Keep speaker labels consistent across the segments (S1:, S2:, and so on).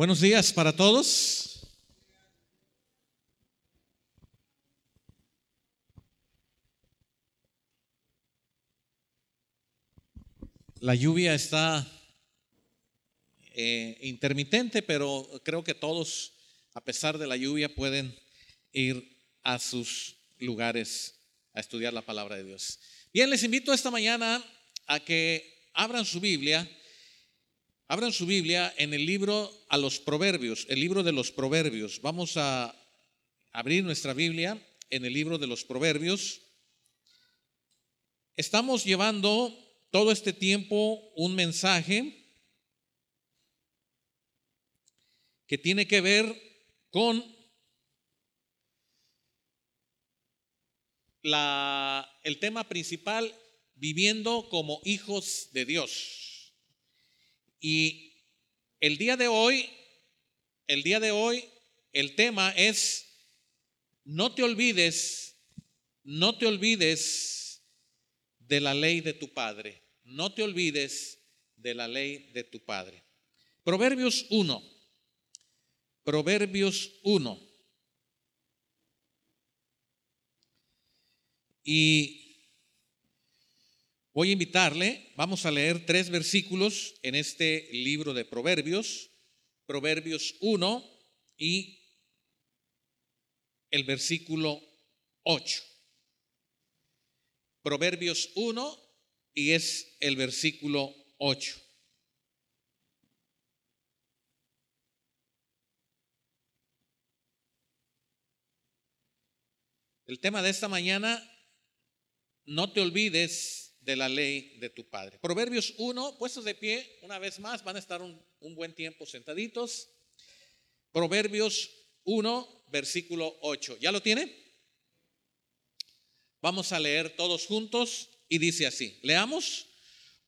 S1: Buenos días para todos. La lluvia está eh, intermitente, pero creo que todos, a pesar de la lluvia, pueden ir a sus lugares a estudiar la palabra de Dios. Bien, les invito esta mañana a que abran su Biblia Abran su Biblia en el libro a los Proverbios, el libro de los Proverbios. Vamos a abrir nuestra Biblia en el libro de los Proverbios. Estamos llevando todo este tiempo un mensaje que tiene que ver con la, el tema principal, viviendo como hijos de Dios. Y el día de hoy, el día de hoy, el tema es, no te olvides, no te olvides de la ley de tu Padre, no te olvides de la ley de tu Padre. Proverbios 1, Proverbios 1. Y Voy a invitarle, vamos a leer tres versículos en este libro de Proverbios, Proverbios 1 y el versículo 8. Proverbios 1 y es el versículo 8. El tema de esta mañana, no te olvides de la ley de tu Padre. Proverbios 1, puestos de pie, una vez más, van a estar un, buen tiempo sentaditos. Proverbios 1, versículo 8. ¿Ya lo tiene? Vamos a leer todos juntos y dice así, leamos,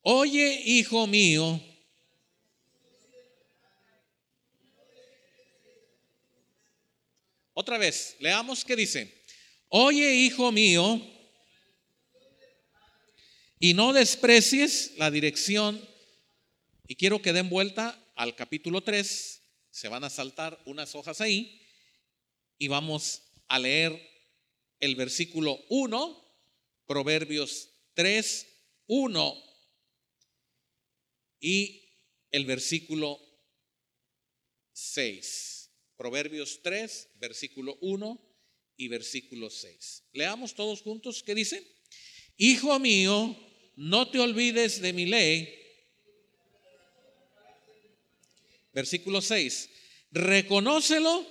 S1: oye hijo mío, otra vez, leamos qué dice, oye hijo mío, y no desprecies la dirección. Y quiero que den vuelta al capítulo 3. Se van a saltar unas hojas ahí. Y vamos a leer el versículo 1, Proverbios 3, 1. Y el versículo 6. Proverbios 3, versículo 1 y versículo 6. Leamos todos juntos. ¿Qué dice? Hijo mío, no te olvides de mi ley. Versículo 6, reconócelo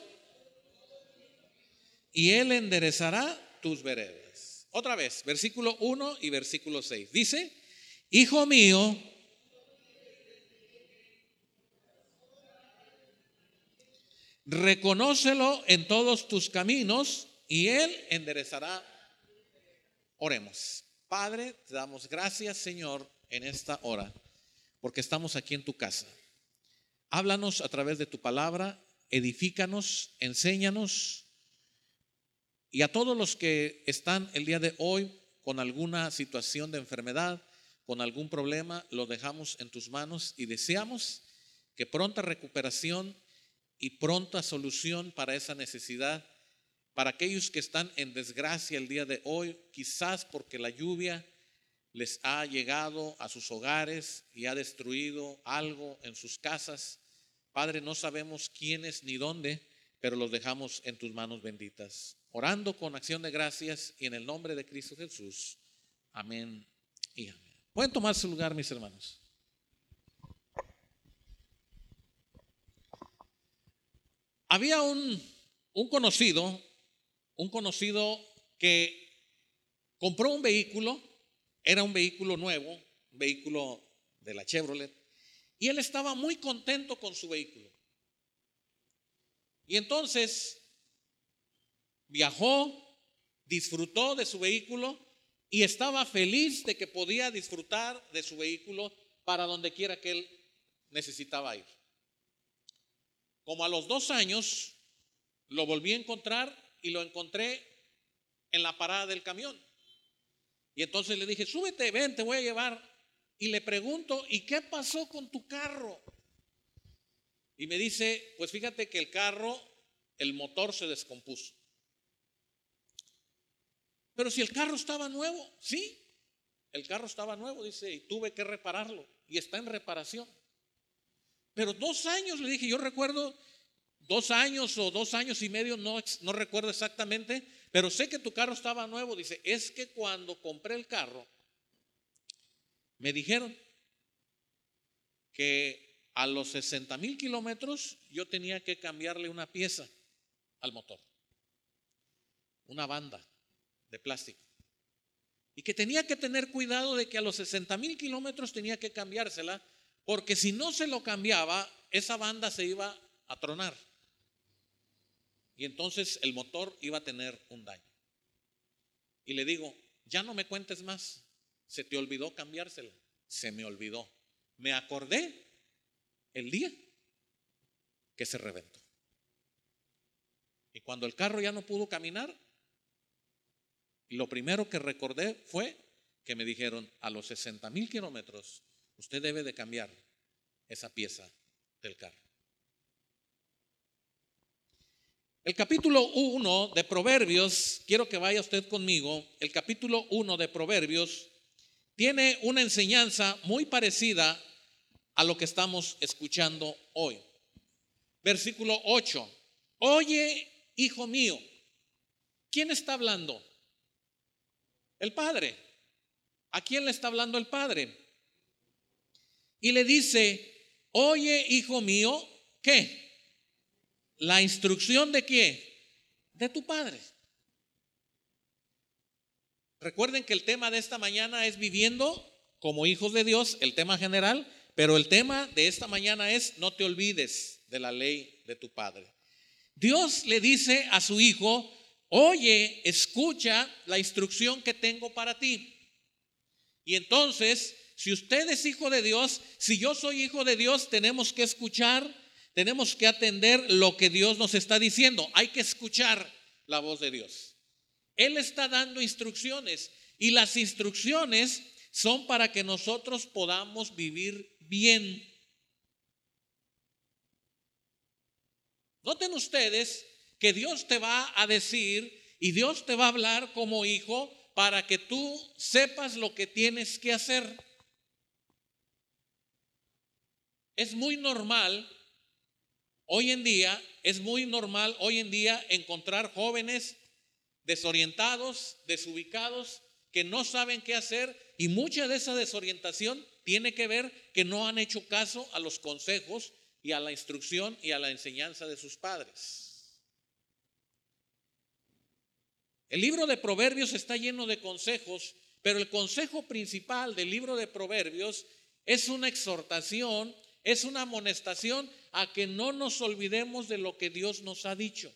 S1: y él enderezará tus veredas. Otra vez, versículo 1 y versículo 6. Dice, hijo mío, reconócelo en todos tus caminos y él enderezará. Oremos. Padre, te damos gracias, Señor, en esta hora, porque estamos aquí en tu casa. Háblanos a través de tu palabra, edifícanos, enséñanos. Y a todos los que están el día de hoy con alguna situación de enfermedad, con algún problema, lo dejamos en tus manos y deseamos que pronta recuperación y pronta solución para esa necesidad para aquellos que están en desgracia el día de hoy, quizás porque la lluvia les ha llegado a sus hogares y ha destruido algo en sus casas. Padre, no sabemos quiénes ni dónde, pero los dejamos en tus manos benditas. Orando con acción de gracias y en el nombre de Cristo Jesús. Amén y amén. Pueden tomar su lugar, mis hermanos. Había un, un conocido un conocido que compró un vehículo, era un vehículo nuevo, un vehículo de la Chevrolet, y él estaba muy contento con su vehículo. Y entonces viajó, disfrutó de su vehículo y estaba feliz de que podía disfrutar de su vehículo para donde quiera que él necesitaba ir. Como a los dos años, lo volví a encontrar y lo encontré en la parada del camión. Y entonces le dije, súbete, ven, te voy a llevar. Y le pregunto, ¿y qué pasó con tu carro? y me dice, pues fíjate que el carro, el motor se descompuso. Pero si el carro estaba nuevo, sí, el carro estaba nuevo, dice, y tuve que repararlo, y está en reparación. Pero dos años, le dije, yo recuerdo dos años o dos años y medio, no, recuerdo exactamente, pero sé que tu carro estaba nuevo. Dice, es que cuando compré el carro, me dijeron que a los 60 mil kilómetros yo tenía que cambiarle una pieza al motor, una banda de plástico. Y que tenía que tener cuidado de que a los 60 mil kilómetros tenía que cambiársela, porque si no se lo cambiaba, esa banda se iba a tronar. Y entonces el motor iba a tener un daño. Y le digo, ya no me cuentes más. Se te olvidó cambiársela. Se me olvidó. Me acordé el día que se reventó. Y cuando el carro ya no pudo caminar, lo primero que recordé fue que me dijeron, a los 60 mil kilómetros, usted debe de cambiar esa pieza del carro. El capítulo 1 de Proverbios, quiero que vaya usted conmigo, el capítulo 1 de Proverbios tiene una enseñanza muy parecida a lo que estamos escuchando hoy. Versículo 8. Oye, hijo mío, ¿quién está hablando? El Padre. ¿A quién le está hablando el Padre? Y le dice, oye, hijo mío, ¿qué? La instrucción de qué? De tu Padre. Recuerden que el tema de esta mañana es viviendo como hijos de Dios, el tema general, pero el tema de esta mañana es no te olvides de la ley de tu Padre. Dios le dice a su hijo, oye, escucha la instrucción que tengo para ti. Y entonces, si usted es hijo de Dios, si yo soy hijo de Dios, tenemos que escuchar tenemos que atender lo que Dios nos está diciendo. Hay que escuchar la voz de Dios. Él está dando instrucciones y las instrucciones son para que nosotros podamos vivir bien. Noten ustedes que Dios te va a decir y Dios te va a hablar como hijo para que tú sepas lo que tienes que hacer. Es muy normal Hoy en día es muy normal, hoy en día, encontrar jóvenes desorientados, desubicados, que no saben qué hacer y mucha de esa desorientación tiene que ver que no han hecho caso a los consejos y a la instrucción y a la enseñanza de sus padres. El libro de Proverbios está lleno de consejos, pero el consejo principal del libro de Proverbios es una exhortación es una amonestación a que no nos olvidemos de lo que Dios nos ha dicho.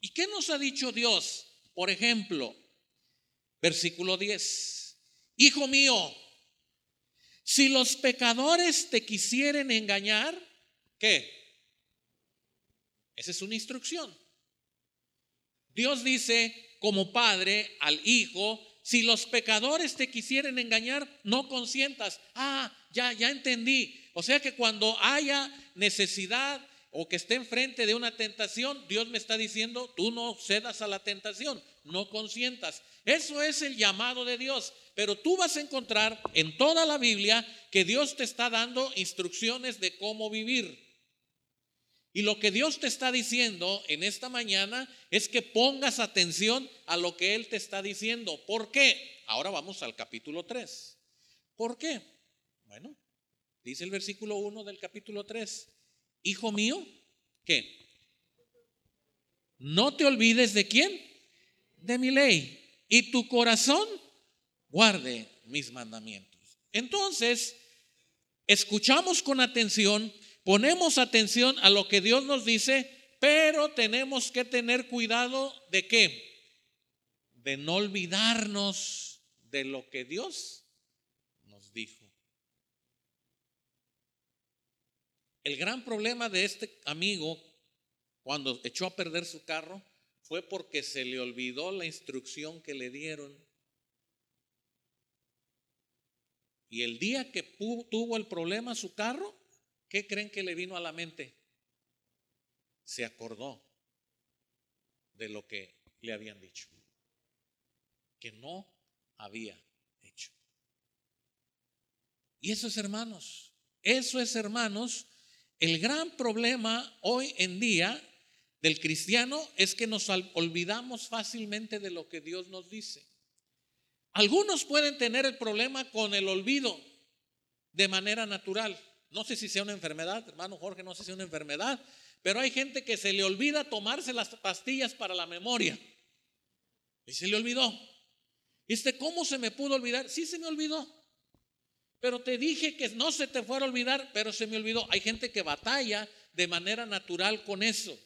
S1: ¿Y qué nos ha dicho Dios? Por ejemplo, versículo 10. Hijo mío, si los pecadores te quisieren engañar, ¿qué? Esa es una instrucción. Dios dice como padre al hijo, si los pecadores te quisieren engañar, no consientas. Ah, ya, ya entendí. O sea que cuando haya necesidad o que esté enfrente de una tentación, Dios me está diciendo, tú no cedas a la tentación, no consientas. Eso es el llamado de Dios. Pero tú vas a encontrar en toda la Biblia que Dios te está dando instrucciones de cómo vivir. Y lo que Dios te está diciendo en esta mañana es que pongas atención a lo que Él te está diciendo. ¿Por qué? Ahora vamos al capítulo 3. ¿Por qué? Bueno, dice el versículo 1 del capítulo 3. Hijo mío, ¿qué? No te olvides de quién? De mi ley. Y tu corazón guarde mis mandamientos. Entonces, escuchamos con atención ponemos atención a lo que Dios nos dice, pero tenemos que tener cuidado de qué? De no olvidarnos de lo que Dios nos dijo. El gran problema de este amigo cuando echó a perder su carro fue porque se le olvidó la instrucción que le dieron. Y el día que tuvo el problema su carro, ¿Qué creen que le vino a la mente? Se acordó de lo que le habían dicho, que no había hecho. Y eso es, hermanos, eso es, hermanos, el gran problema hoy en día del cristiano es que nos olvidamos fácilmente de lo que Dios nos dice. Algunos pueden tener el problema con el olvido de manera natural. No sé si sea una enfermedad, hermano Jorge, no sé si es una enfermedad, pero hay gente que se le olvida tomarse las pastillas para la memoria. Y se le olvidó. ¿Y este cómo se me pudo olvidar? Sí se me olvidó. Pero te dije que no se te fuera a olvidar, pero se me olvidó. Hay gente que batalla de manera natural con eso.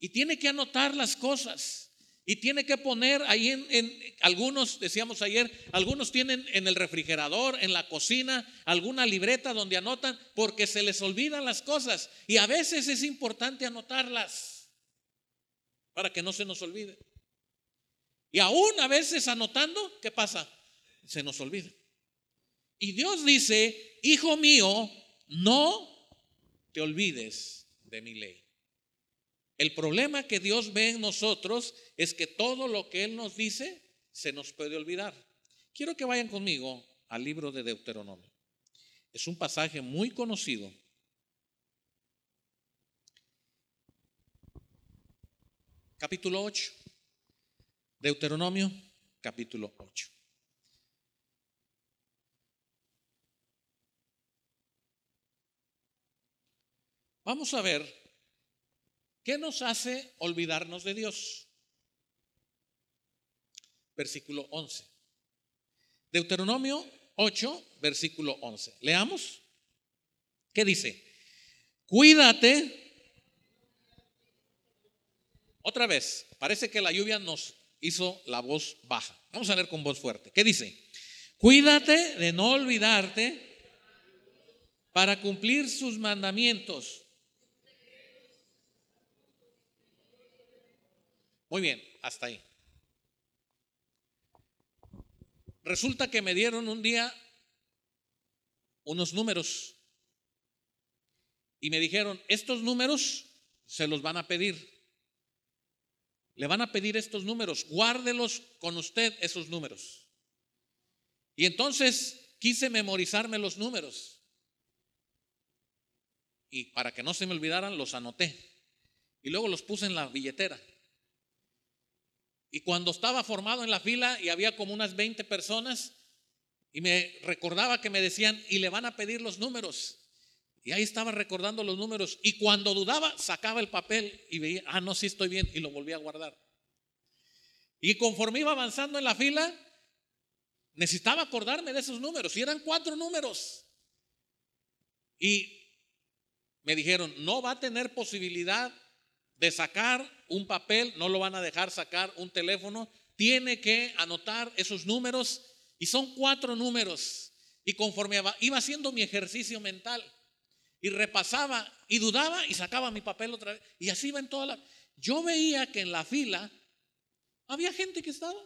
S1: Y tiene que anotar las cosas. Y tiene que poner ahí en, algunos, decíamos ayer, algunos tienen en el refrigerador, en la cocina, alguna libreta donde anotan porque se les olvidan las cosas. Y a veces es importante anotarlas para que no se nos olvide. Y aún a veces anotando, ¿qué pasa? Se nos olvida. Y Dios dice, hijo mío, no te olvides de mi ley. El problema que Dios ve en nosotros es que todo lo que Él nos dice se nos puede olvidar. Quiero que vayan conmigo al libro de Deuteronomio. Es un pasaje muy conocido. Capítulo 8. Deuteronomio, capítulo 8. Vamos a ver ¿Qué nos hace olvidarnos de Dios? Versículo 11. Deuteronomio 8, versículo 11. Leamos. ¿Qué dice? Cuídate. Otra vez, parece que la lluvia nos hizo la voz baja. Vamos a leer con voz fuerte. ¿Qué dice? Cuídate de no olvidarte para cumplir sus mandamientos Muy bien, hasta ahí. Resulta que me dieron un día unos números y me dijeron, estos números se los van a pedir. Le van a pedir estos números, guárdelos con usted esos números. Y entonces quise memorizarme los números. Y para que no se me olvidaran, los anoté. Y luego los puse en la billetera. Y cuando estaba formado en la fila y había como unas 20 personas, y me recordaba que me decían, y le van a pedir los números. Y ahí estaba recordando los números. Y cuando dudaba, sacaba el papel y veía, ah, no, sí estoy bien, y lo volví a guardar. Y conforme iba avanzando en la fila, necesitaba acordarme de esos números. Y eran cuatro números. Y me dijeron, no va a tener posibilidad de sacar un papel, no lo van a dejar sacar un teléfono, tiene que anotar esos números y son cuatro números. Y conforme iba haciendo mi ejercicio mental y repasaba y dudaba y sacaba mi papel otra vez y así iba en toda la... Yo veía que en la fila había gente que estaba.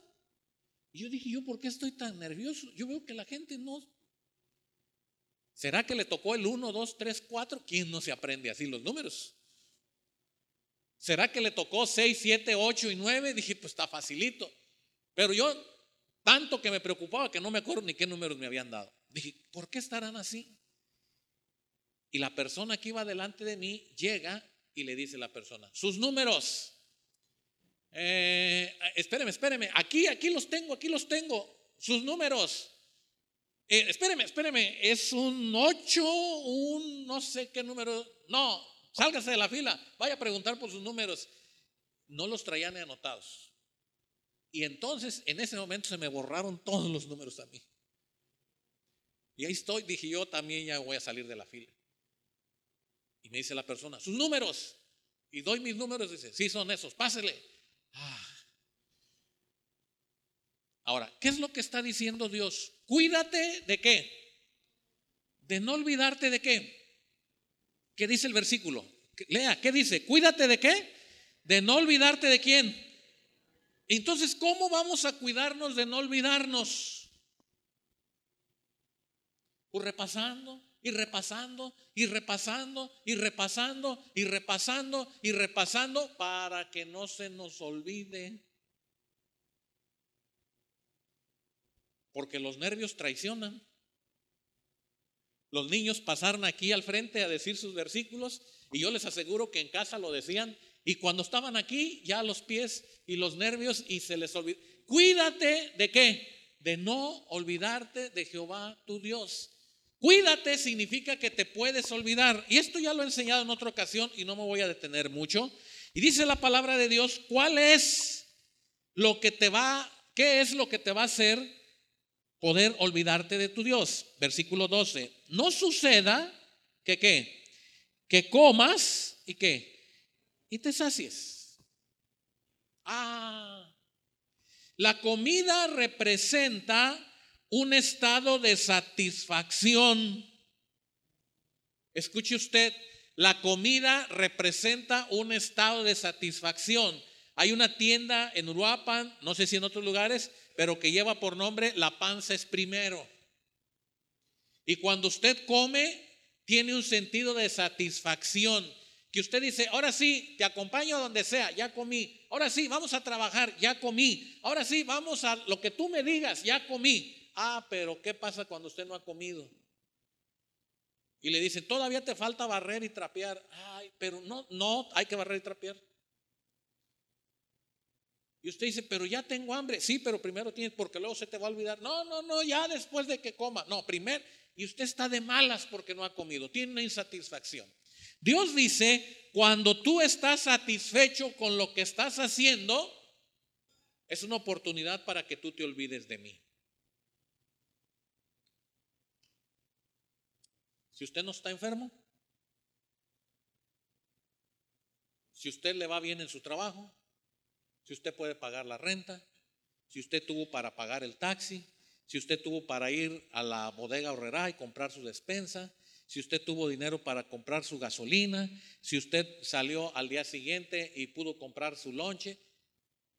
S1: Y yo dije, ¿yo por qué estoy tan nervioso? Yo veo que la gente no... ¿Será que le tocó el 1, 2, 3, 4? ¿Quién no se aprende así los números? ¿Será que le tocó 6, 7, 8 y 9? Dije, pues está facilito. Pero yo, tanto que me preocupaba que no me acuerdo ni qué números me habían dado. Dije, ¿por qué estarán así? Y la persona que iba delante de mí llega y le dice a la persona, sus números. Eh, espéreme, espéreme, aquí, aquí los tengo, aquí los tengo. Sus números. Eh, espéreme, espéreme, es un 8, un no sé qué número. No, Sálgase de la fila, vaya a preguntar por sus números. No los traían anotados. Y entonces en ese momento se me borraron todos los números a mí. Y ahí estoy, dije yo también ya voy a salir de la fila. Y me dice la persona, sus números. Y doy mis números, dice, sí, son esos, pásele. Ah. Ahora, ¿qué es lo que está diciendo Dios? Cuídate de qué? De no olvidarte de qué? ¿Qué dice el versículo? Lea, ¿qué dice? Cuídate de qué? De no olvidarte de quién. Entonces, ¿cómo vamos a cuidarnos de no olvidarnos? Pues repasando, y repasando y repasando y repasando y repasando y repasando para que no se nos olvide. Porque los nervios traicionan. Los niños pasaron aquí al frente a decir sus versículos y yo les aseguro que en casa lo decían y cuando estaban aquí ya los pies y los nervios y se les olvidó. Cuídate de qué? De no olvidarte de Jehová tu Dios. Cuídate significa que te puedes olvidar. Y esto ya lo he enseñado en otra ocasión y no me voy a detener mucho. Y dice la palabra de Dios, ¿cuál es lo que te va, qué es lo que te va a hacer poder olvidarte de tu Dios? Versículo 12. No suceda que qué? Que comas y qué? Y te sacies. Ah. La comida representa un estado de satisfacción. Escuche usted, la comida representa un estado de satisfacción. Hay una tienda en Uruapan, no sé si en otros lugares, pero que lleva por nombre La panza es primero. Y cuando usted come, tiene un sentido de satisfacción. Que usted dice, ahora sí, te acompaño a donde sea, ya comí. Ahora sí, vamos a trabajar, ya comí. Ahora sí, vamos a lo que tú me digas, ya comí. Ah, pero ¿qué pasa cuando usted no ha comido? Y le dicen, todavía te falta barrer y trapear. Ay, pero no, no, hay que barrer y trapear. Y usted dice, pero ya tengo hambre. Sí, pero primero tienes, porque luego se te va a olvidar. No, no, no, ya después de que coma. No, primero. Y usted está de malas porque no ha comido. Tiene una insatisfacción. Dios dice, cuando tú estás satisfecho con lo que estás haciendo, es una oportunidad para que tú te olvides de mí. Si usted no está enfermo, si usted le va bien en su trabajo, si usted puede pagar la renta, si usted tuvo para pagar el taxi, si usted tuvo para ir a la bodega horrera y comprar su despensa, si usted tuvo dinero para comprar su gasolina, si usted salió al día siguiente y pudo comprar su lonche,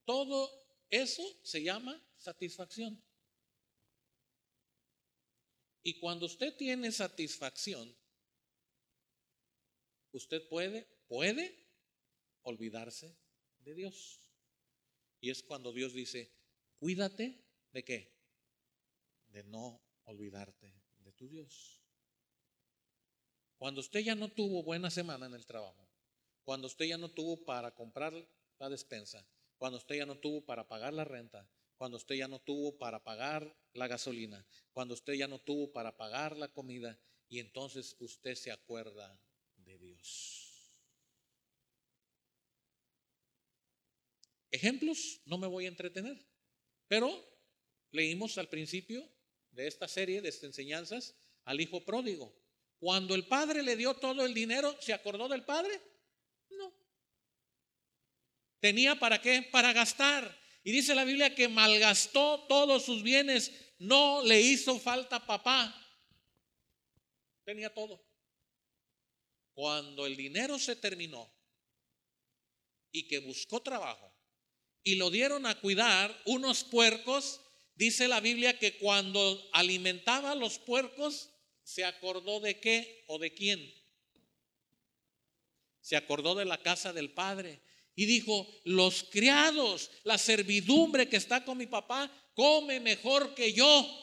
S1: todo eso se llama satisfacción. Y cuando usted tiene satisfacción, usted puede, puede olvidarse de Dios. Y es cuando Dios dice, cuídate de qué? De no olvidarte de tu Dios. Cuando usted ya no tuvo buena semana en el trabajo, cuando usted ya no tuvo para comprar la despensa, cuando usted ya no tuvo para pagar la renta, cuando usted ya no tuvo para pagar la gasolina, cuando usted ya no tuvo para pagar la comida y entonces usted se acuerda de Dios. Ejemplos, no me voy a entretener, pero leímos al principio de esta serie, de estas enseñanzas, al hijo pródigo. Cuando el padre le dio todo el dinero, ¿se acordó del padre? No. ¿Tenía para qué? Para gastar. Y dice la Biblia que malgastó todos sus bienes, no le hizo falta papá. Tenía todo. Cuando el dinero se terminó y que buscó trabajo y lo dieron a cuidar unos puercos, dice la Biblia que cuando alimentaba a los puercos, se acordó de qué o de quién. Se acordó de la casa del padre y dijo, los criados, la servidumbre que está con mi papá, come mejor que yo.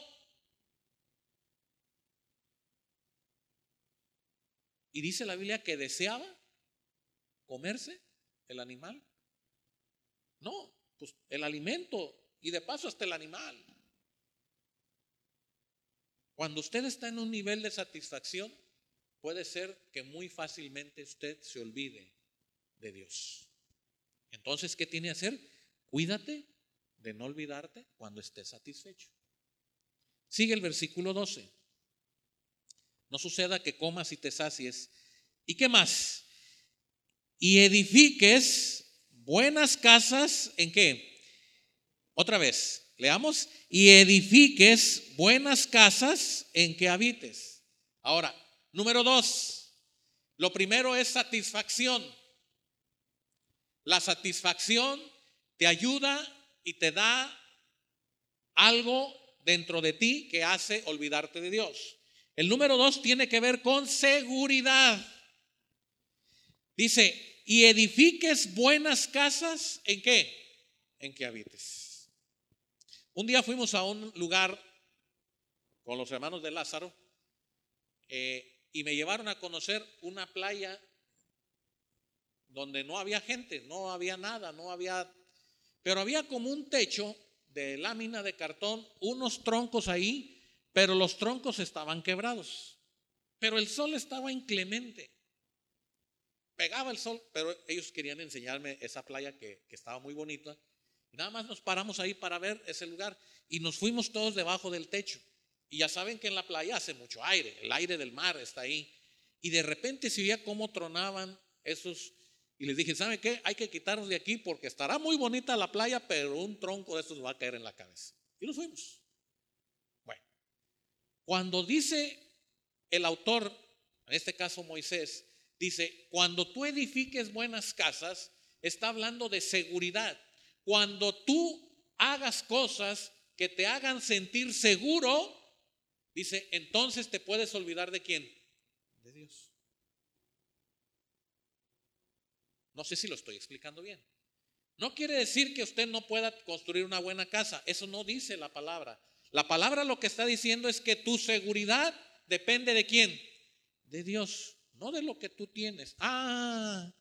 S1: Y dice la Biblia que deseaba comerse el animal. No, pues el alimento y de paso hasta el animal. Cuando usted está en un nivel de satisfacción, puede ser que muy fácilmente usted se olvide de Dios. Entonces, ¿qué tiene que hacer? Cuídate de no olvidarte cuando estés satisfecho. Sigue el versículo 12. No suceda que comas y te sacies. ¿Y qué más? Y edifiques buenas casas en qué? Otra vez, leamos. Y edifiques buenas casas en que habites. Ahora, número dos. Lo primero es satisfacción. La satisfacción te ayuda y te da algo dentro de ti que hace olvidarte de Dios. El número dos tiene que ver con seguridad. Dice, y edifiques buenas casas, ¿en qué? En que habites. Un día fuimos a un lugar con los hermanos de Lázaro eh, y me llevaron a conocer una playa donde no había gente, no había nada, no había, pero había como un techo de lámina de cartón, unos troncos ahí, pero los troncos estaban quebrados. Pero el sol estaba inclemente. Pegaba el sol, pero ellos querían enseñarme esa playa que, estaba muy bonita. Y nada más nos paramos ahí para ver ese lugar y nos fuimos todos debajo del techo. Y ya saben que en la playa hace mucho aire, el aire del mar está ahí. Y de repente se veía cómo tronaban esos y les dije, ¿sabe qué? Hay que quitarnos de aquí porque estará muy bonita la playa, pero un tronco de estos va a caer en la cabeza. Y nos fuimos. Bueno, cuando dice el autor, en este caso Moisés, dice, cuando tú edifiques buenas casas, está hablando de seguridad. Cuando tú hagas cosas que te hagan sentir seguro, dice, entonces te puedes olvidar de quién? De Dios. No sé si lo estoy explicando bien. No quiere decir que usted no pueda construir una buena casa. Eso no dice la palabra. La palabra lo que está diciendo es que tu seguridad depende de quién? De Dios, no de lo que tú tienes. Ah,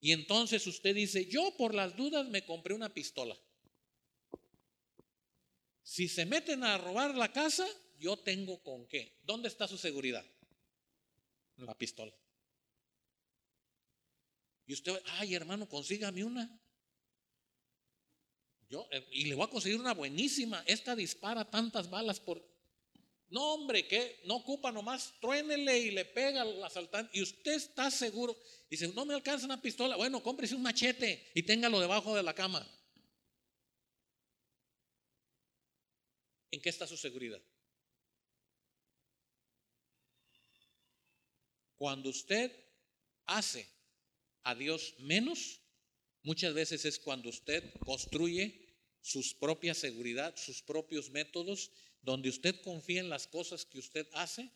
S1: y entonces usted dice, yo por las dudas me compré una pistola. Si se meten a robar la casa, yo tengo con qué. ¿Dónde está su seguridad? La pistola. Y usted, ay hermano, consígame una. Yo, eh, y le voy a conseguir una buenísima. Esta dispara tantas balas por... No, hombre, que no ocupa nomás, truénele y le pega al asaltante. Y usted está seguro. Dice, no me alcanza una pistola. Bueno, cómprese un machete y téngalo debajo de la cama. ¿En qué está su seguridad? Cuando usted hace a Dios menos, muchas veces es cuando usted construye sus propias seguridad, sus propios métodos, donde usted confía en las cosas que usted hace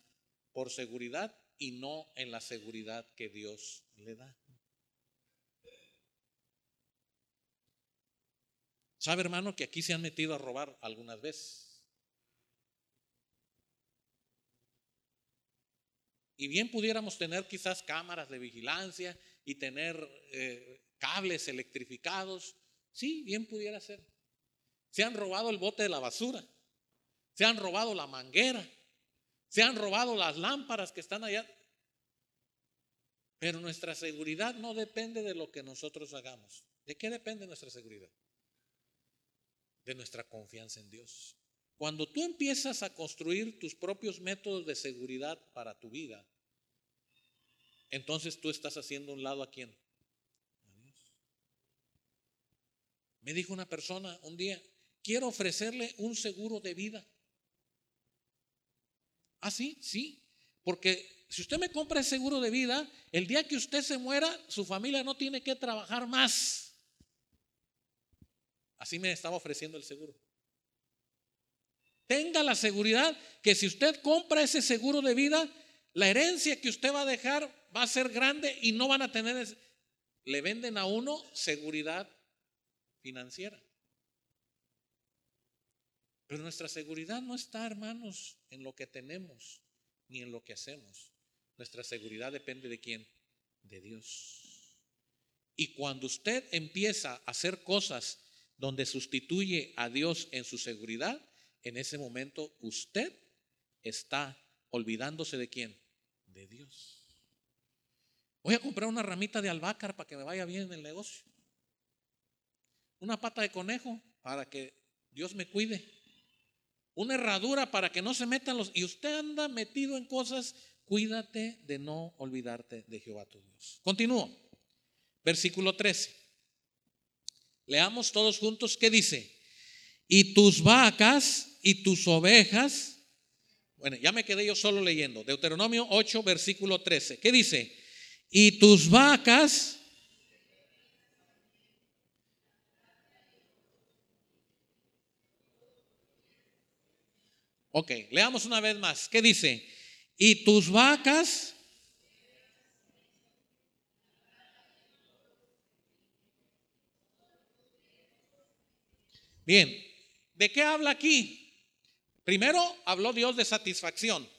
S1: por seguridad y no en la seguridad que Dios le da. ¿Sabe, hermano, que aquí se han metido a robar algunas veces? Y bien pudiéramos tener quizás cámaras de vigilancia y tener eh, cables electrificados. Sí, bien pudiera ser. Se han robado el bote de la basura. Se han robado la manguera. Se han robado las lámparas que están allá. Pero nuestra seguridad no depende de lo que nosotros hagamos. ¿De qué depende nuestra seguridad? De nuestra confianza en Dios. Cuando tú empiezas a construir tus propios métodos de seguridad para tu vida, entonces tú estás haciendo un lado a quién? A Dios. Me dijo una persona un día, quiero ofrecerle un seguro de vida. Ah, sí, sí. Porque si usted me compra el seguro de vida, el día que usted se muera, su familia no tiene que trabajar más. Así me estaba ofreciendo el seguro. Tenga la seguridad que si usted compra ese seguro de vida, la herencia que usted va a dejar va a ser grande y no van a tener, le venden a uno seguridad financiera. Pero nuestra seguridad no está, hermanos, en lo que tenemos ni en lo que hacemos. Nuestra seguridad depende de quién? De Dios. Y cuando usted empieza a hacer cosas donde sustituye a Dios en su seguridad, en ese momento usted está olvidándose de quién? De Dios. Voy a comprar una ramita de albahaca para que me vaya bien en el negocio. Una pata de conejo para que Dios me cuide. Una herradura para que no se metan los... Y usted anda metido en cosas, cuídate de no olvidarte de Jehová tu Dios. Continúo. Versículo 13. Leamos todos juntos qué dice. Y tus vacas y tus ovejas. Bueno, ya me quedé yo solo leyendo. Deuteronomio 8, versículo 13. ¿Qué dice? y tus vacas Ok, leamos una vez más. ¿Qué dice? y tus vacas. Bien, ¿de qué habla aquí? Primero habló Dios de satisfacción.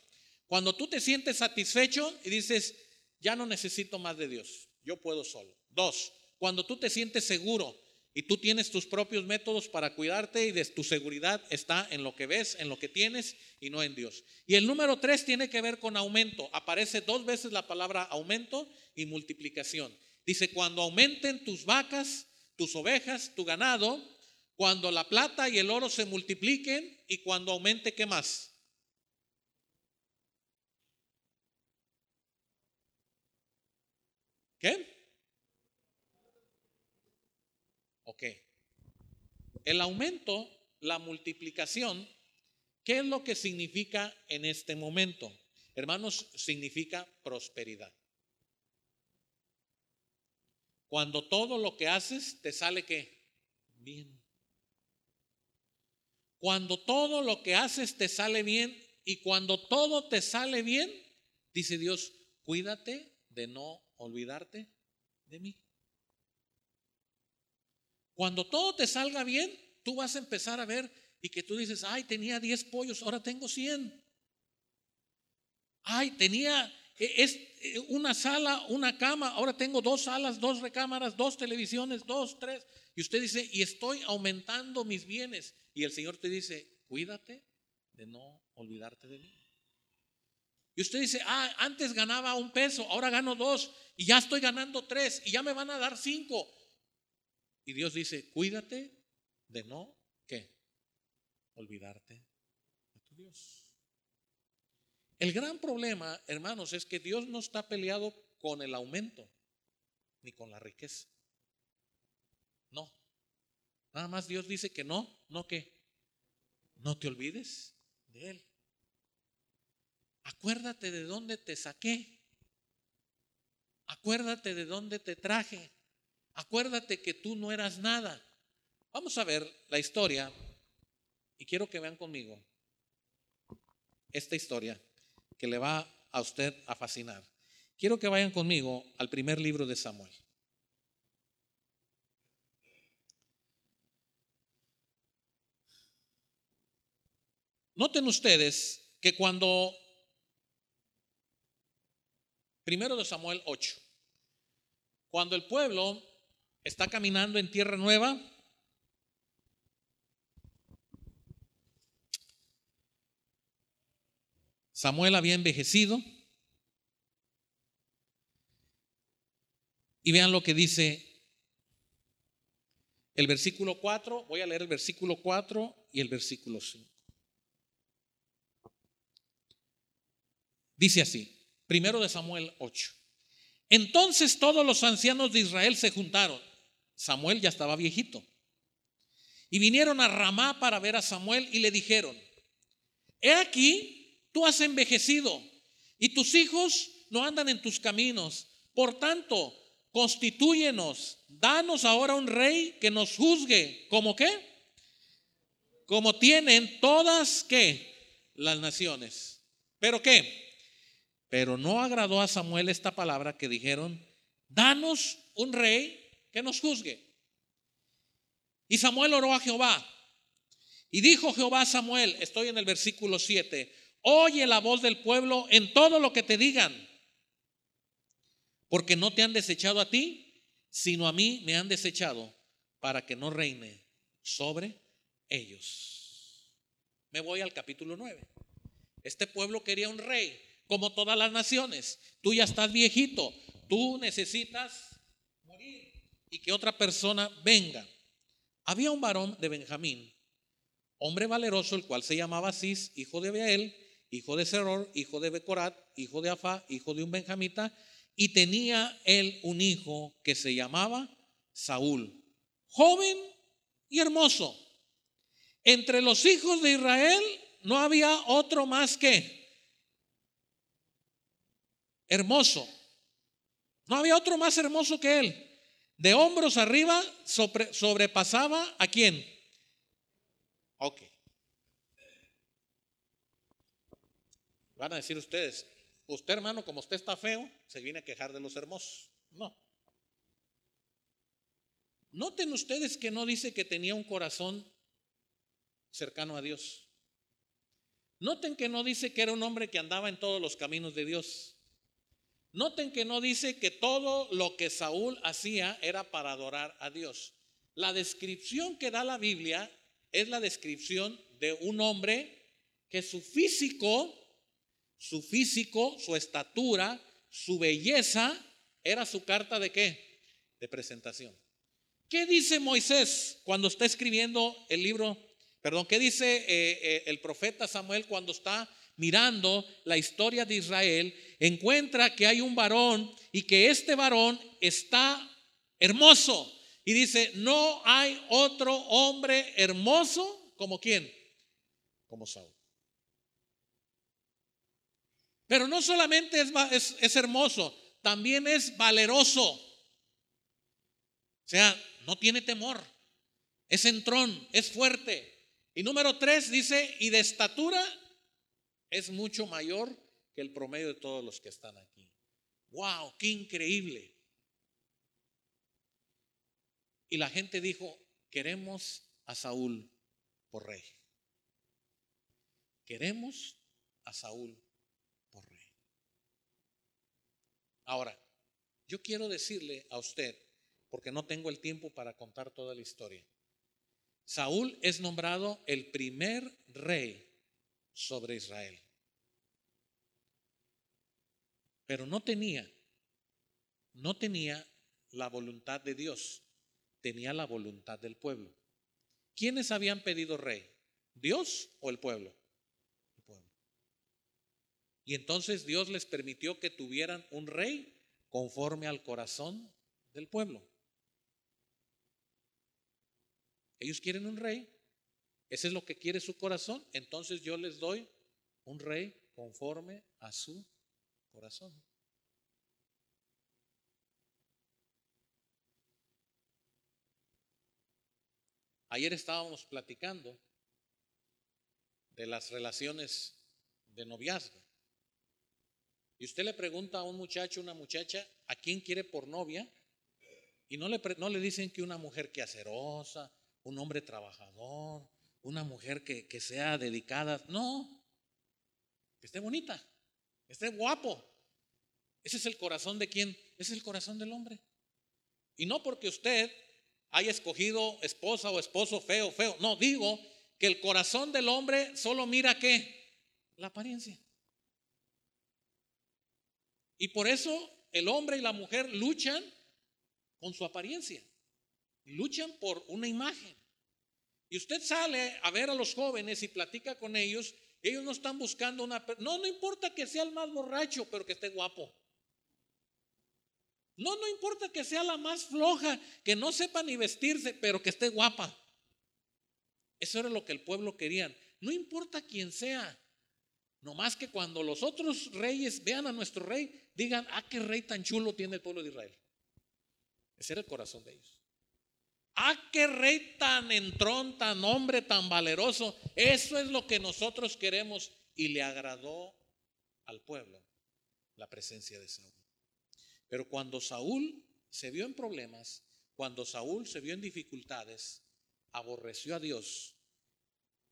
S1: Cuando tú te sientes satisfecho y dices, ya no necesito más de Dios, yo puedo solo. Dos, cuando tú te sientes seguro y tú tienes tus propios métodos para cuidarte y de tu seguridad está en lo que ves, en lo que tienes y no en Dios. Y el número tres tiene que ver con aumento. Aparece dos veces la palabra aumento y multiplicación. Dice, cuando aumenten tus vacas, tus ovejas, tu ganado, cuando la plata y el oro se multipliquen y cuando aumente, ¿qué más? ¿Qué? Ok. El aumento, la multiplicación, ¿qué es lo que significa en este momento? Hermanos, significa prosperidad. Cuando todo lo que haces te sale bien. Cuando todo lo que haces te sale bien y cuando todo te sale bien, dice Dios, cuídate de no olvidarte de mí. Cuando todo te salga bien, tú vas a empezar a ver y que tú dices, ay, tenía 10 pollos, ahora tengo 100. Ay, tenía e, e, una sala, una cama, ahora tengo dos salas, dos recámaras, dos televisiones, dos, tres. Y usted dice, y estoy aumentando mis bienes. Y el Señor te dice, cuídate de no olvidarte de mí. Y usted dice, ah, antes ganaba un peso, ahora gano dos, y ya estoy ganando tres, y ya me van a dar cinco. Y Dios dice, cuídate de no, ¿qué? Olvidarte de tu Dios. El gran problema, hermanos, es que Dios no está peleado con el aumento ni con la riqueza. No. Nada más Dios dice que no, no que no te olvides de Él. Acuérdate de dónde te saqué. Acuérdate de dónde te traje. Acuérdate que tú no eras nada. Vamos a ver la historia y quiero que vean conmigo esta historia que le va a usted a fascinar. Quiero que vayan conmigo al primer libro de Samuel. Noten ustedes que cuando, primero de Samuel 8, cuando el pueblo está caminando en tierra nueva. Samuel había envejecido. Y vean lo que dice el versículo 4. Voy a leer el versículo 4 y el versículo 5. Dice así, primero de Samuel 8. Entonces todos los ancianos de Israel se juntaron Samuel ya estaba viejito. Y vinieron a Ramá para ver a Samuel y le dijeron, he aquí, tú has envejecido y tus hijos no andan en tus caminos. Por tanto, constitúyenos, danos ahora un rey que nos juzgue. ¿Como qué? Como tienen todas que las naciones. ¿Pero qué? Pero no agradó a Samuel esta palabra que dijeron, danos un rey que nos juzgue. Y Samuel oró a Jehová. Y dijo Jehová a Samuel, estoy en el versículo 7, oye la voz del pueblo en todo lo que te digan, porque no te han desechado a ti, sino a mí me han desechado para que no reine sobre ellos. Me voy al capítulo 9. Este pueblo quería un rey, como todas las naciones. Tú ya estás viejito, tú necesitas y que otra persona venga. Había un varón de Benjamín, hombre valeroso, el cual se llamaba Cis, hijo de Beel, hijo de Seror, hijo de Becorat, hijo de Afá, hijo de un benjamita, y tenía él un hijo que se llamaba Saúl, joven y hermoso. Entre los hijos de Israel no había otro más que hermoso. No había otro más hermoso que él. De hombros arriba sobrepasaba a quién? Ok. Van a decir ustedes, usted hermano, como usted está feo, se viene a quejar de los hermosos. No. Noten ustedes que no dice que tenía un corazón cercano a Dios. Noten que no dice que era un hombre que andaba en todos los caminos de Dios. Noten que no dice que todo lo que Saúl hacía era para adorar a Dios. La descripción que da la Biblia es la descripción de un hombre que su físico, su físico, su estatura, su belleza, era su carta de qué? De presentación. ¿Qué dice Moisés cuando está escribiendo el libro? Perdón, ¿qué dice eh, eh, el profeta Samuel cuando está mirando la historia de Israel? Encuentra que hay un varón y que este varón está hermoso. Y dice, no hay otro hombre hermoso como quién? Como Saúl. Pero no solamente es, es hermoso, también es valeroso. O sea, no tiene temor, es entrón, es fuerte. Y número tres dice, y de estatura es mucho mayor que el promedio de todos los que están aquí. ¡Wow! ¡Qué increíble! Y la gente dijo, queremos a Saúl por rey. Queremos a Saúl por rey. Ahora, yo quiero decirle a usted porque no tengo el tiempo para contar toda la historia. Saúl es nombrado el primer rey sobre Israel. Pero no tenía, no tenía la voluntad de Dios, tenía la voluntad del pueblo. ¿Quiénes habían pedido rey? ¿Dios o el pueblo? El pueblo. Y entonces Dios les permitió que tuvieran un rey conforme al corazón del pueblo. Ellos quieren un rey. Ese es lo que quiere su corazón. Entonces yo les doy un rey conforme a su corazón. Ayer estábamos platicando de las relaciones de noviazgo. Y usted le pregunta a un muchacho, una muchacha, ¿a quién quiere por novia? Y no le, no le dicen que una mujer que acerosa, un hombre trabajador, una mujer que, sea dedicada. No, que esté bonita, que esté guapo. Ese es el corazón de quién? Ese es el corazón del hombre. Y no porque usted haya escogido esposa o esposo feo, feo. No, digo que el corazón del hombre solo mira qué? La apariencia. Y por eso el hombre y la mujer luchan con su apariencia luchan por una imagen. Y usted sale a ver a los jóvenes y platica con ellos, ellos no están buscando una... No, no importa que sea el más borracho, pero que esté guapo. No, no importa que sea la más floja, que no sepa ni vestirse, pero que esté guapa. Eso era lo que el pueblo querían. No importa quién sea. No más que cuando los otros reyes vean a nuestro rey, digan, ah, qué rey tan chulo tiene el pueblo de Israel. Ese era el corazón de ellos. Ah, qué rey tan entrón, tan hombre, tan valeroso. Eso es lo que nosotros queremos. Y le agradó al pueblo la presencia de Saúl. Pero cuando Saúl se vio en problemas, cuando Saúl se vio en dificultades, aborreció a Dios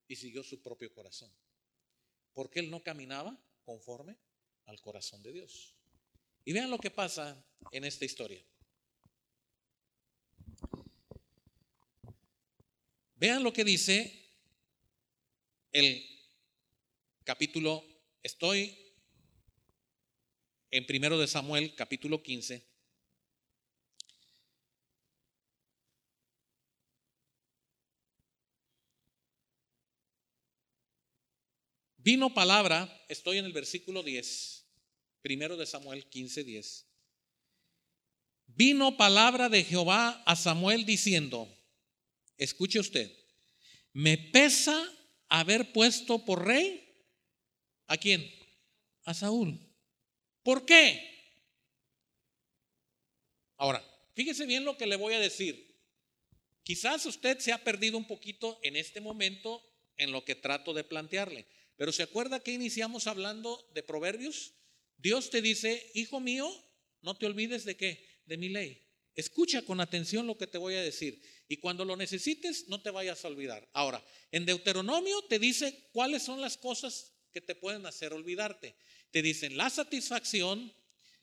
S1: y siguió su propio corazón. Porque él no caminaba conforme al corazón de Dios. Y vean lo que pasa en esta historia. Vean lo que dice el capítulo, estoy en primero de Samuel, capítulo 15. Vino palabra, estoy en el versículo 10, primero de Samuel 15, 10. Vino palabra de Jehová a Samuel diciendo, Escuche usted, me pesa haber puesto por rey a quién? A Saúl. ¿Por qué? Ahora, fíjese bien lo que le voy a decir. Quizás usted se ha perdido un poquito en este momento en lo que trato de plantearle, Pero ¿se acuerda que iniciamos hablando de proverbios? Dios te dice, hijo mío, no te olvides de qué, de mi ley. Escucha con atención lo que te voy a decir. Y cuando lo necesites, no te vayas a olvidar. Ahora, en Deuteronomio te dice cuáles son las cosas que te pueden hacer olvidarte. Te dicen la satisfacción,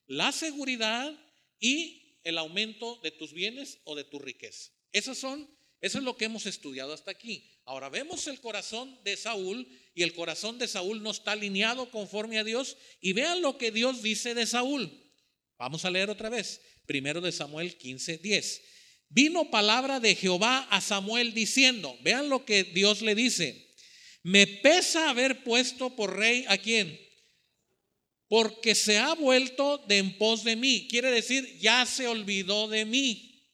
S1: la seguridad y el aumento de tus bienes o de tu riqueza. Esas son, eso es lo que hemos estudiado hasta aquí. Ahora vemos el corazón de Saúl y el corazón de Saúl no está alineado conforme a Dios. Y vean lo que Dios dice de Saúl. Vamos a leer otra vez. Primero de Samuel 15, 10. Vino palabra de Jehová a Samuel diciendo, vean lo que Dios le dice, me pesa haber puesto por rey a quién, porque se ha vuelto de en pos de mí. Quiere decir, ya se olvidó de mí.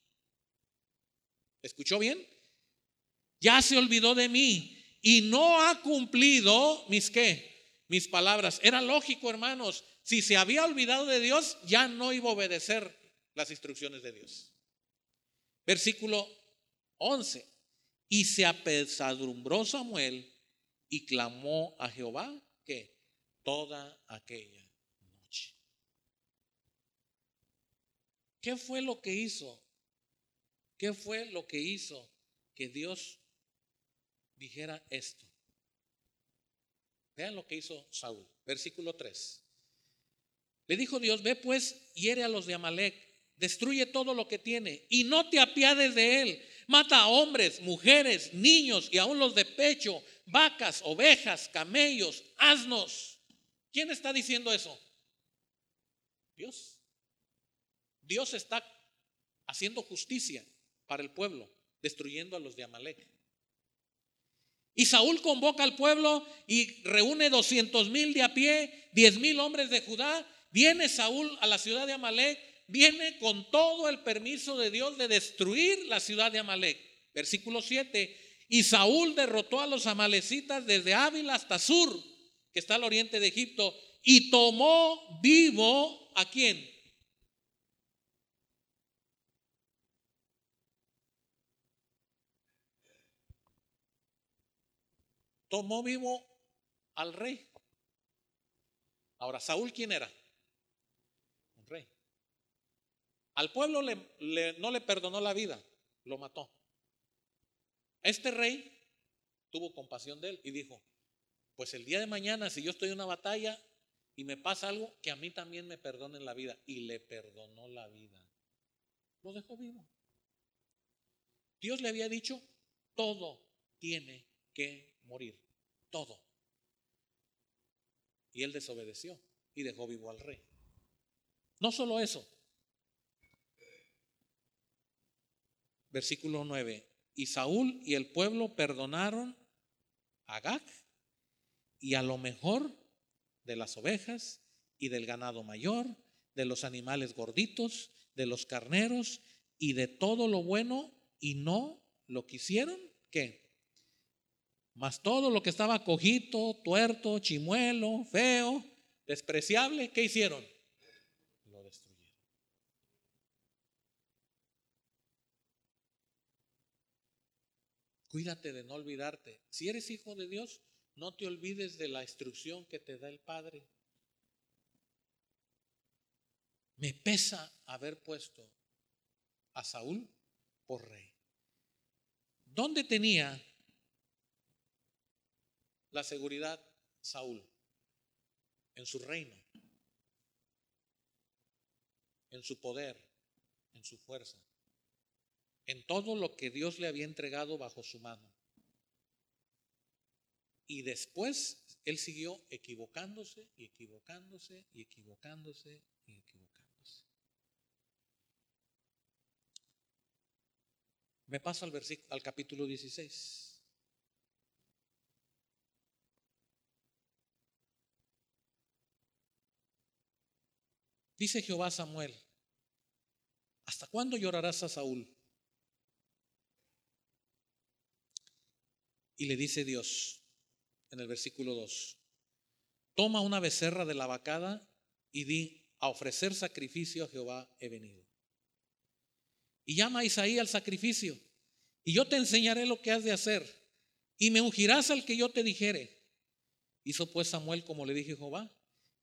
S1: ¿Escuchó bien? Ya se olvidó de mí y no ha cumplido mis qué, mis palabras. Era lógico, hermanos. Si se había olvidado de Dios, ya no iba a obedecer las instrucciones de Dios. Versículo 11. Y se apesadumbró Samuel y clamó a Jehová que toda aquella ¿Qué fue lo que hizo? ¿Qué fue lo que hizo que Dios dijera esto? Vean lo que hizo Saúl. Versículo 3. Le dijo Dios, ve pues, hiere a los de Amalek, destruye todo lo que tiene y no te apiades de él. Mata a hombres, mujeres, niños y aún los de pecho, vacas, ovejas, camellos, asnos. ¿Quién está diciendo eso? Dios. Dios está haciendo justicia para el pueblo, destruyendo a los de Amalek. Y Saúl convoca al pueblo y reúne 200 mil de a pie, 10 mil hombres de Judá. Viene Saúl a la ciudad de Amalek, viene con todo el permiso de Dios de destruir la ciudad de Amalek. Versículo 7. Y Saúl derrotó a los amalecitas desde Ávila hasta Sur, que está al oriente de Egipto, y tomó vivo a quién? tomó vivo al rey. Ahora, Saúl, ¿quién era? Un rey. Al pueblo no le perdonó la vida, lo mató. Este rey tuvo compasión de él y dijo, pues el día de mañana, si yo estoy en una batalla y me pasa algo, que a mí también me perdonen la vida. Y le perdonó la vida. Lo dejó vivo. Dios le había dicho, todo tiene que morir todo. Y él desobedeció y dejó vivo al rey. No solo eso. Versículo 9. Y Saúl y el pueblo perdonaron a Gag y a lo mejor de las ovejas y del ganado mayor, de los animales gorditos, de los carneros y de todo lo bueno y no lo quisieron que mas todo lo que estaba cojito, tuerto, chimuelo, feo, despreciable, ¿qué hicieron? Lo destruyeron. Cuídate de no olvidarte. Si eres hijo de Dios, no te olvides de la instrucción que te da el Padre. Me pesa haber puesto a Saúl por rey. ¿Dónde tenía la seguridad Saúl? En su reino, en su poder, en su fuerza, en todo lo que Dios le había entregado bajo su mano. Y después él siguió equivocándose y equivocándose y equivocándose y equivocándose. Me paso al versículo al capítulo 16. Dice Jehová a Samuel, ¿hasta cuándo llorarás a Saúl? Y le dice Dios en el versículo 2, toma una becerra de la vacada y di, a ofrecer sacrificio a Jehová he venido. Y llama a Isaí al sacrificio, y yo te enseñaré lo que has de hacer, y me ungirás al que yo te dijere. Hizo pues Samuel como le dije Jehová.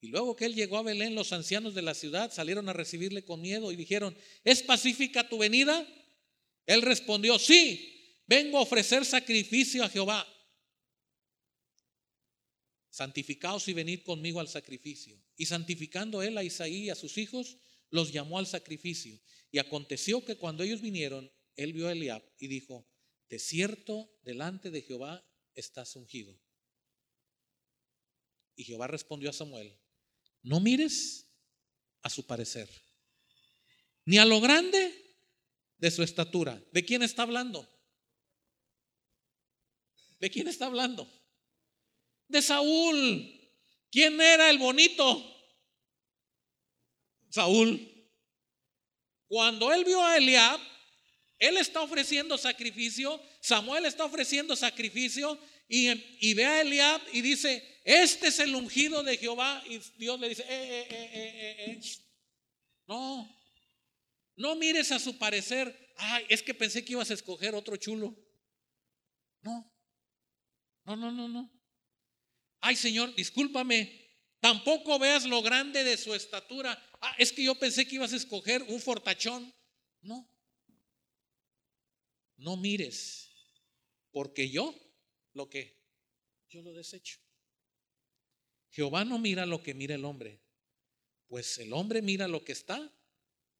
S1: Y luego que él llegó a Belén, los ancianos de la ciudad salieron a recibirle con miedo y dijeron, ¿es pacífica tu venida? Él respondió, sí, vengo a ofrecer sacrificio a Jehová. Santificaos y venid conmigo al sacrificio. Y santificando él a Isaí y a sus hijos, los llamó al sacrificio. Y aconteció que cuando ellos vinieron, él vio a Eliab y dijo, de cierto, delante de Jehová estás ungido. Y Jehová respondió a Samuel, no mires a su parecer, ni a lo grande de su estatura. ¿De quién está hablando? ¿De quién está hablando? De Saúl. ¿Quién era el bonito? Saúl. Cuando él vio a Eliab, él está ofreciendo sacrificio, Samuel está ofreciendo sacrificio y, ve a Eliab y dice, este es el ungido de Jehová. Y Dios le dice, eh, eh, eh, no, no mires a su parecer, ay, es que pensé que ibas a escoger otro chulo. No, no, no, no, no. Ay, Señor, discúlpame, tampoco veas lo grande de su estatura. Ah, es que yo pensé que ibas a escoger un fortachón. No. No mires, porque yo lo que yo lo desecho. Jehová no mira lo que mira el hombre, pues el hombre mira lo que está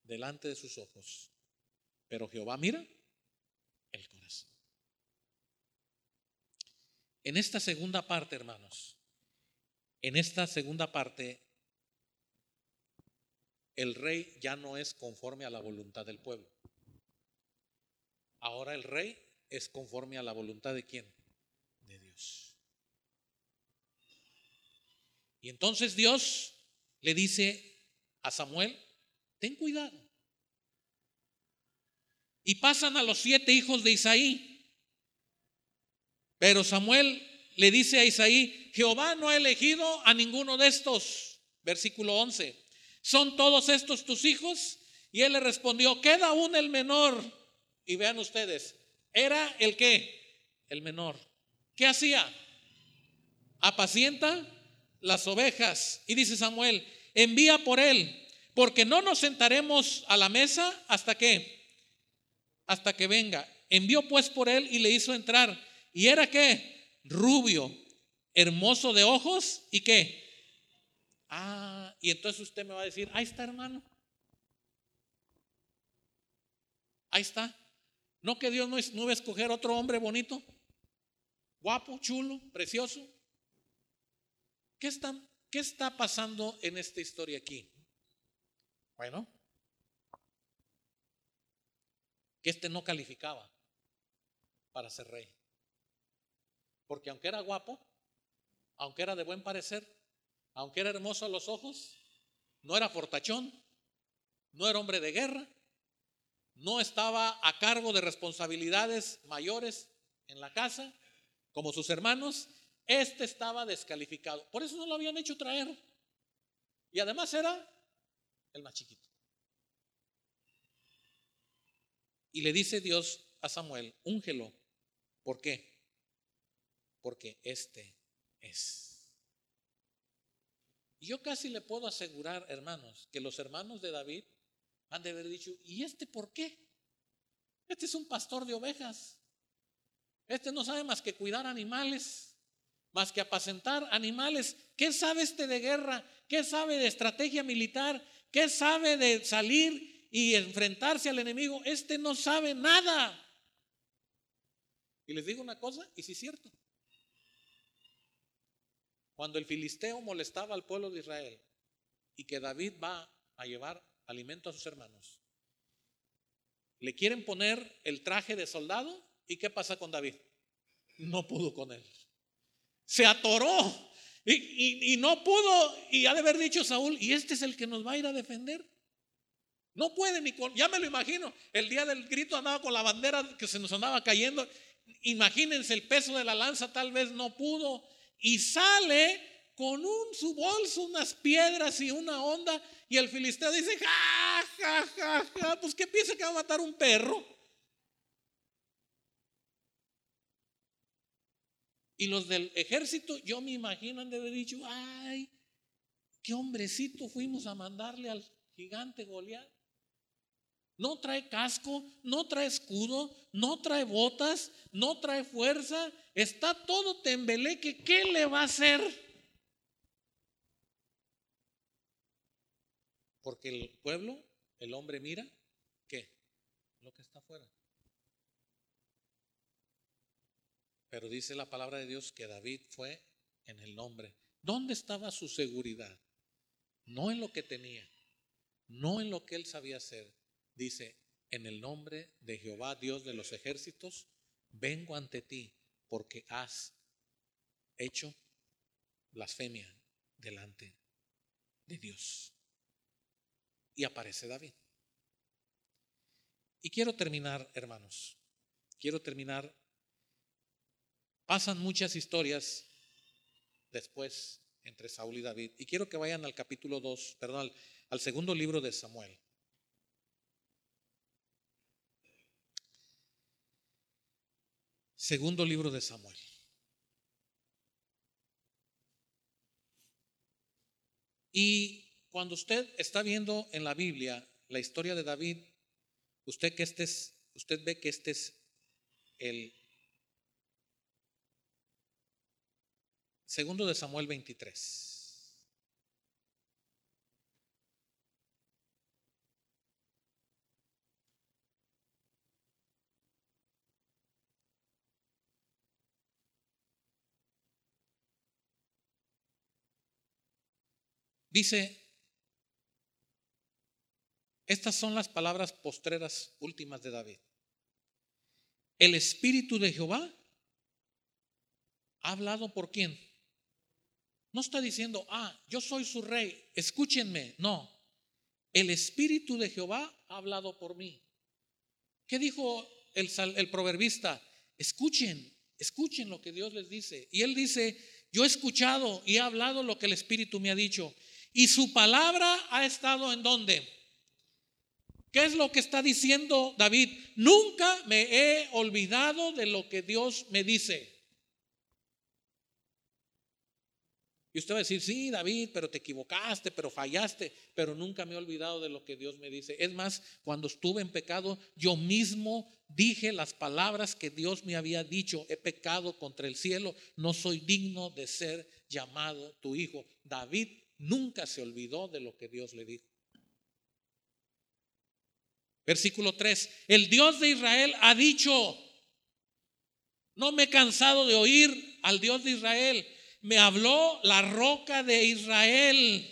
S1: delante de sus ojos, pero Jehová mira el corazón. En esta segunda parte, hermanos, en esta segunda parte el rey ya no es conforme a la voluntad del pueblo. Ahora el rey es conforme a la voluntad de quién? De Dios. Y entonces Dios le dice a Samuel, ten cuidado. Y pasan a los siete hijos de Isaí. Pero Samuel le dice a Isaí, Jehová no ha elegido a ninguno de estos. Versículo 11. ¿Son todos estos tus hijos? Y él le respondió, queda aún el menor. Y vean ustedes, era el que, el menor. ¿Qué hacía? Apacienta las ovejas. Y dice Samuel, envía por él, porque no nos sentaremos a la mesa hasta que, hasta que venga. Envió pues por él y le hizo entrar. Y era que, rubio, hermoso de ojos y qué, Ah, y entonces usted me va a decir, ahí está hermano. Ahí está. No que Dios no, no iba a escoger otro hombre bonito, guapo, chulo, precioso. ¿Qué está, ¿Qué está pasando en esta historia aquí? Bueno, que este no calificaba para ser rey. Porque aunque era guapo, aunque era de buen parecer, aunque era hermoso a los ojos, no era fortachón, no era hombre de guerra, no estaba a cargo de responsabilidades mayores en la casa, como sus hermanos, este estaba descalificado. Por eso no lo habían hecho traer. Y además era el más chiquito. Y le dice Dios a Samuel, úngelo. ¿Por qué? Porque este es. Y yo casi le puedo asegurar, hermanos, que los hermanos de David han de haber dicho, ¿y este por qué? Este es un pastor de ovejas. Este no sabe más que cuidar animales, más que apacentar animales. ¿Qué sabe este de guerra? ¿Qué sabe de estrategia militar? ¿Qué sabe de salir y enfrentarse al enemigo? Este no sabe nada. Y les digo una cosa, y si es cierto. Cuando el filisteo molestaba al pueblo de Israel y que David va a llevar alimento a sus hermanos, le quieren poner el traje de soldado y ¿qué pasa con David? No pudo con él. Se atoró y, no pudo y ha de haber dicho Saúl, y este es el que nos va a ir a defender. No puede ni con, ya me lo imagino, el día del grito andaba con la bandera que se nos andaba cayendo. Imagínense el peso de la lanza, tal vez no pudo y sale con un, su bolso, unas piedras y una onda. Y el filisteo dice, ja, ja, ja, ja, pues ¿qué piensa que va a matar un perro? Y los del ejército, yo me imagino han de haber dicho, ay, qué hombrecito fuimos a mandarle al gigante Goliat. No trae casco, no trae escudo, no trae botas, no trae fuerza, está todo tembeleque. ¿Qué le va a hacer? Porque el pueblo, el hombre mira, ¿qué? Lo que está afuera. Pero dice la palabra de Dios que David fue en el nombre. ¿Dónde estaba su seguridad? No en lo que tenía, no en lo que él sabía hacer. Dice, en el nombre de Jehová, Dios de los ejércitos, vengo ante ti porque has hecho blasfemia delante de Dios. Y aparece David. Y quiero terminar, hermanos, quiero terminar Pasan muchas historias después entre Saúl y David. Y quiero que vayan al capítulo 2, perdón, al, segundo libro de Samuel. Segundo libro de Samuel. Y cuando usted está viendo en la Biblia la historia de David, usted que este es, usted ve que este es el Segundo de Samuel 23. Dice, estas son las palabras postreras últimas de David. El Espíritu de Jehová ha hablado por quién? No está diciendo, ah, yo soy su rey, escúchenme. No, el Espíritu de Jehová ha hablado por mí. ¿Qué dijo el, el proverbista? Escuchen, escuchen lo que Dios les dice. Y él dice, yo he escuchado y he hablado lo que el Espíritu me ha dicho. Y su palabra ha estado en dónde? ¿Qué es lo que está diciendo David? Nunca me he olvidado de lo que Dios me dice. Y usted va a decir, sí, David, pero te equivocaste, pero fallaste, pero nunca me he olvidado de lo que Dios me dice. Es más, cuando estuve en pecado, yo mismo dije las palabras que Dios me había dicho, he pecado contra el cielo, no soy digno de ser llamado tu hijo. David nunca se olvidó de lo que Dios le dijo. Versículo 3, el Dios de Israel ha dicho, no me he cansado de oír al Dios de Israel me habló la roca de Israel.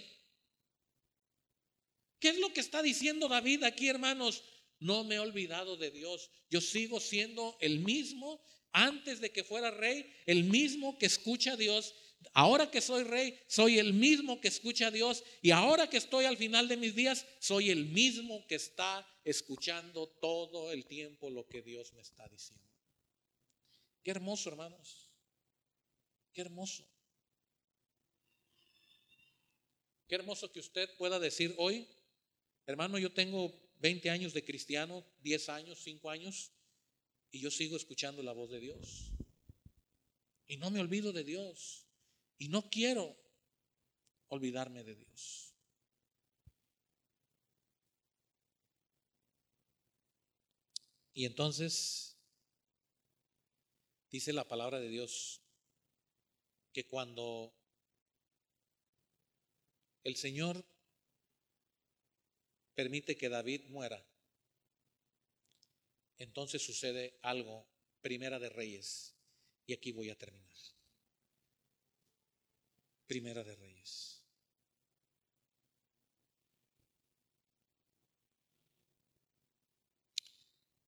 S1: ¿Qué es lo que está diciendo David aquí, hermanos? No me he olvidado de Dios. Yo sigo siendo el mismo antes de que fuera rey, el mismo que escucha a Dios. Ahora que soy rey, soy el mismo que escucha a Dios. Y ahora que estoy al final de mis días, soy el mismo que está escuchando todo el tiempo lo que Dios me está diciendo. Qué hermoso, hermanos. Qué hermoso. Qué hermoso que usted pueda decir hoy, hermano, yo tengo 20 años de cristiano, 10 años, 5 años, y yo sigo escuchando la voz de Dios. Y no me olvido de Dios. Y no quiero olvidarme de Dios. Y entonces dice la palabra de Dios que cuando el Señor permite que David muera. Entonces sucede algo, primera de reyes, y aquí voy a terminar. Primera de reyes.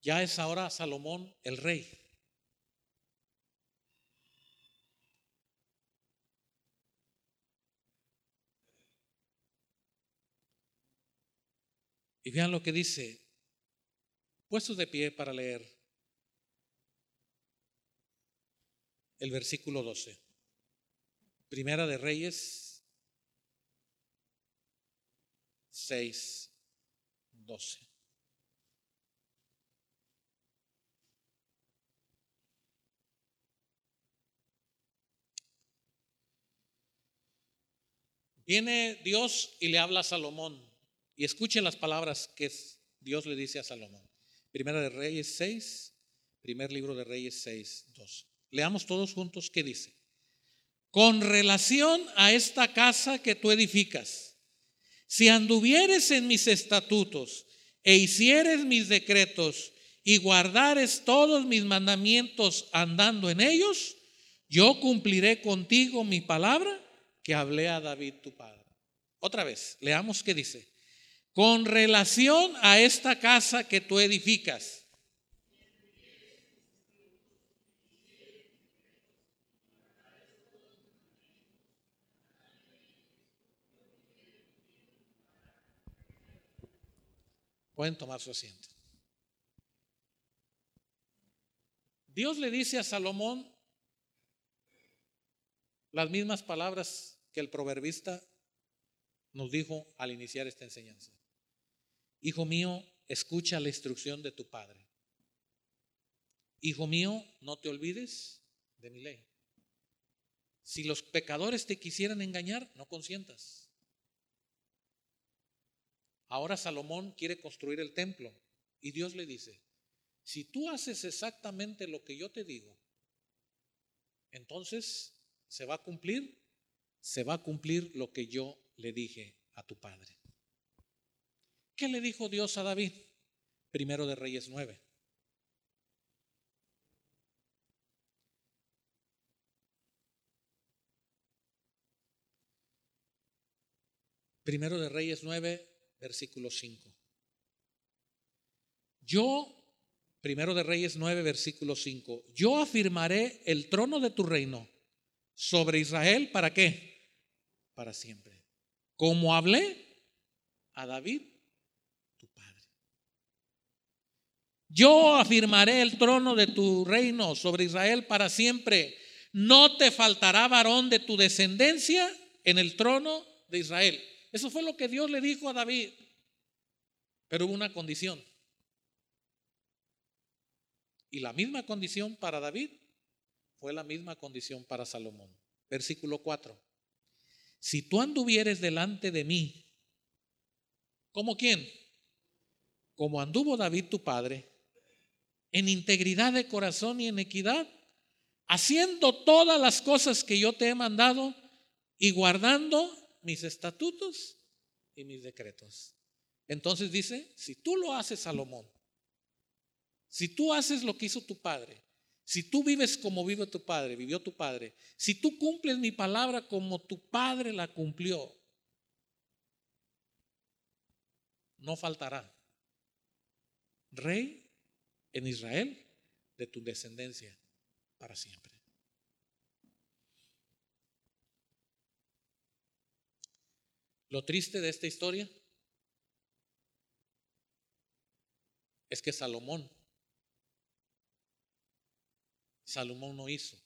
S1: Ya es ahora Salomón el rey. Y vean lo que dice, puestos de pie para leer el versículo 12. Primera de Reyes 6, 12. Viene Dios y le habla a Salomón. Y escuchen las palabras que Dios le dice a Salomón. Primera de Reyes 6, primer libro de Reyes 6, 2. Leamos todos juntos qué dice. Con relación a esta casa que tú edificas, si anduvieres en mis estatutos e hicieres mis decretos y guardares todos mis mandamientos andando en ellos, yo cumpliré contigo mi palabra que hablé a David tu padre. Otra vez, leamos qué dice. Con relación a esta casa que tú edificas. Pueden tomar su asiento. Dios le dice a Salomón las mismas palabras que el proverbista nos dijo al iniciar esta enseñanza. Hijo mío, escucha la instrucción de tu padre. Hijo mío, no te olvides de mi ley. Si los pecadores te quisieran engañar, no consientas. Ahora Salomón quiere construir el templo y Dios le dice, si tú haces exactamente lo que yo te digo, entonces se va a cumplir, se va a cumplir lo que yo le dije a tu padre. ¿Qué le dijo Dios a David? Primero de Reyes 9. Primero de Reyes 9, versículo 5. Yo, primero de Reyes 9, versículo 5, yo afirmaré el trono de tu reino sobre Israel, ¿para qué? Para siempre. Como hablé a David, tu padre. Yo afirmaré el trono de tu reino sobre Israel para siempre. No te faltará varón de tu descendencia en el trono de Israel. Eso fue lo que Dios le dijo a David. Pero hubo una condición. Y la misma condición para David fue la misma condición para Salomón. Versículo 4. Si tú anduvieres delante de mí, ¿como quién? Como anduvo David tu padre, en integridad de corazón y en equidad, haciendo todas las cosas que yo te he mandado y guardando mis estatutos y mis decretos. Entonces dice, si tú lo haces, Salomón, si tú haces lo que hizo tu padre, si tú vives como vive tu padre, vivió tu padre, si tú cumples mi palabra como tu padre la cumplió, no faltará rey en Israel de tu descendencia para siempre. Lo triste de esta historia es que Salomón Salomón no hizo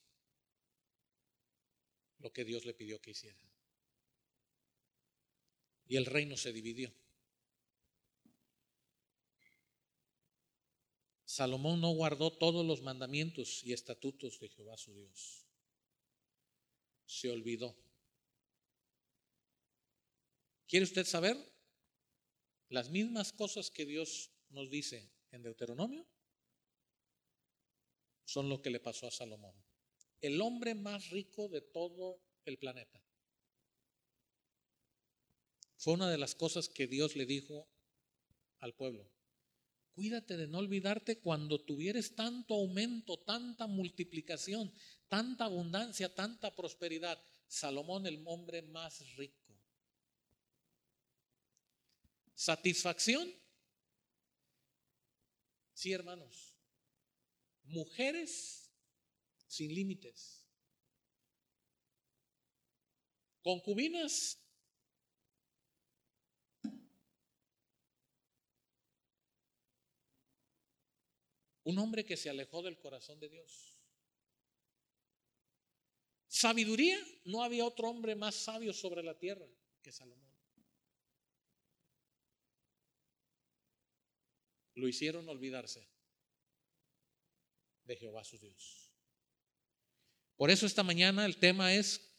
S1: lo que Dios le pidió que hiciera. Y el reino se dividió. Salomón no guardó todos los mandamientos y estatutos de Jehová su Dios. Se olvidó. ¿Quiere usted saber las mismas cosas que Dios nos dice en Deuteronomio? son lo que le pasó a Salomón. El hombre más rico de todo el planeta. Fue una de las cosas que Dios le dijo al pueblo. Cuídate de no olvidarte cuando tuvieres tanto aumento, tanta multiplicación, tanta abundancia, tanta prosperidad. Salomón, el hombre más rico. ¿Satisfacción? Sí, hermanos mujeres sin límites, concubinas un hombre que se alejó del corazón de Dios. Sabiduría, no había otro hombre más sabio sobre la tierra que Salomón. Lo hicieron olvidarse de Jehová su Dios. Por eso esta mañana el tema es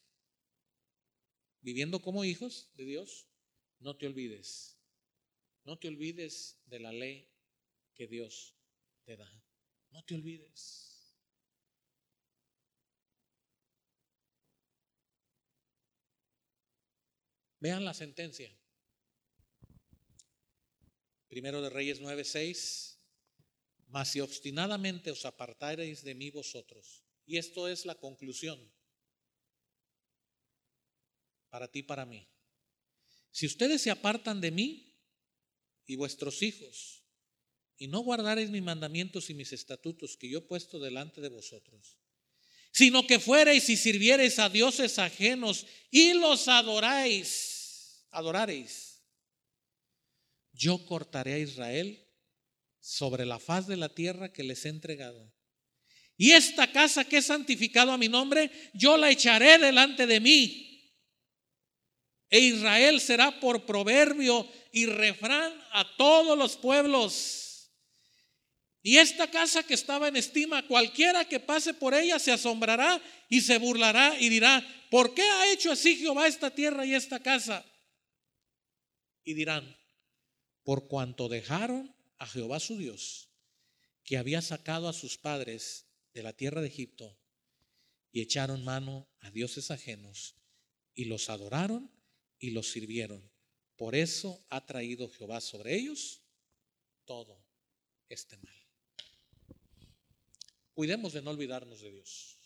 S1: viviendo como hijos de Dios, no te olvides, no te olvides de la ley que Dios te da. No te olvides. Vean la sentencia. Primero de Reyes 9:6. Mas si obstinadamente os apartareis de mí vosotros. Y esto es la conclusión. Para ti, para mí. Si ustedes se apartan de mí y vuestros hijos, y no guardareis mis mandamientos y mis estatutos que yo he puesto delante de vosotros, sino que fuereis y sirviereis a dioses ajenos y los adoráis, adorareis, yo cortaré a Israel sobre la faz de la tierra que les he entregado. Y esta casa que he santificado a mi nombre, yo la echaré delante de mí. E Israel será por proverbio y refrán a todos los pueblos. Y esta casa que estaba en estima, cualquiera que pase por ella se asombrará y se burlará y dirá, ¿por qué ha hecho así Jehová esta tierra y esta casa? Y dirán, por cuanto dejaron a Jehová su Dios, que había sacado a sus padres de la tierra de Egipto, y echaron mano a dioses ajenos, y los adoraron y los sirvieron. Por eso ha traído Jehová sobre ellos todo este mal. Cuidemos de no olvidarnos de Dios.